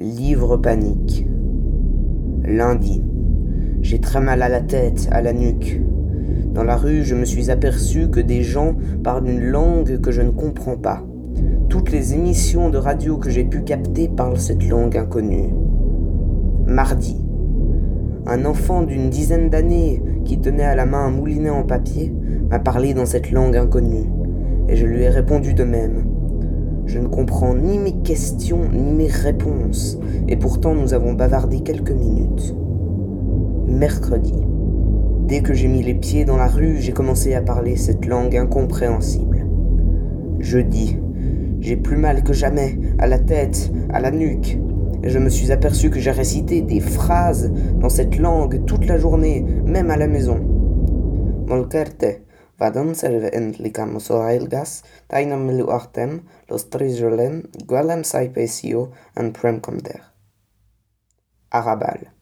Livre panique. Lundi. J'ai très mal à la tête, à la nuque. Dans la rue, je me suis aperçu que des gens parlent une langue que je ne comprends pas. Toutes les émissions de radio que j'ai pu capter parlent cette langue inconnue. Mardi. Un enfant d'une dizaine d'années qui tenait à la main un moulinet en papier m'a parlé dans cette langue inconnue, et je lui ai répondu de même. Je ne comprends ni mes questions ni mes réponses, et pourtant nous avons bavardé quelques minutes. Mercredi. Dès que j'ai mis les pieds dans la rue, j'ai commencé à parler cette langue incompréhensible. Jeudi. J'ai plus mal que jamais, à la tête, à la nuque, et je me suis aperçu que j'ai récité des phrases dans cette langue toute la journée, même à la maison. Molkerte, vadon serve entlikam soailgas, tainam miluartem, los trizolem, gualem saipesio, an premcomder. Arabal.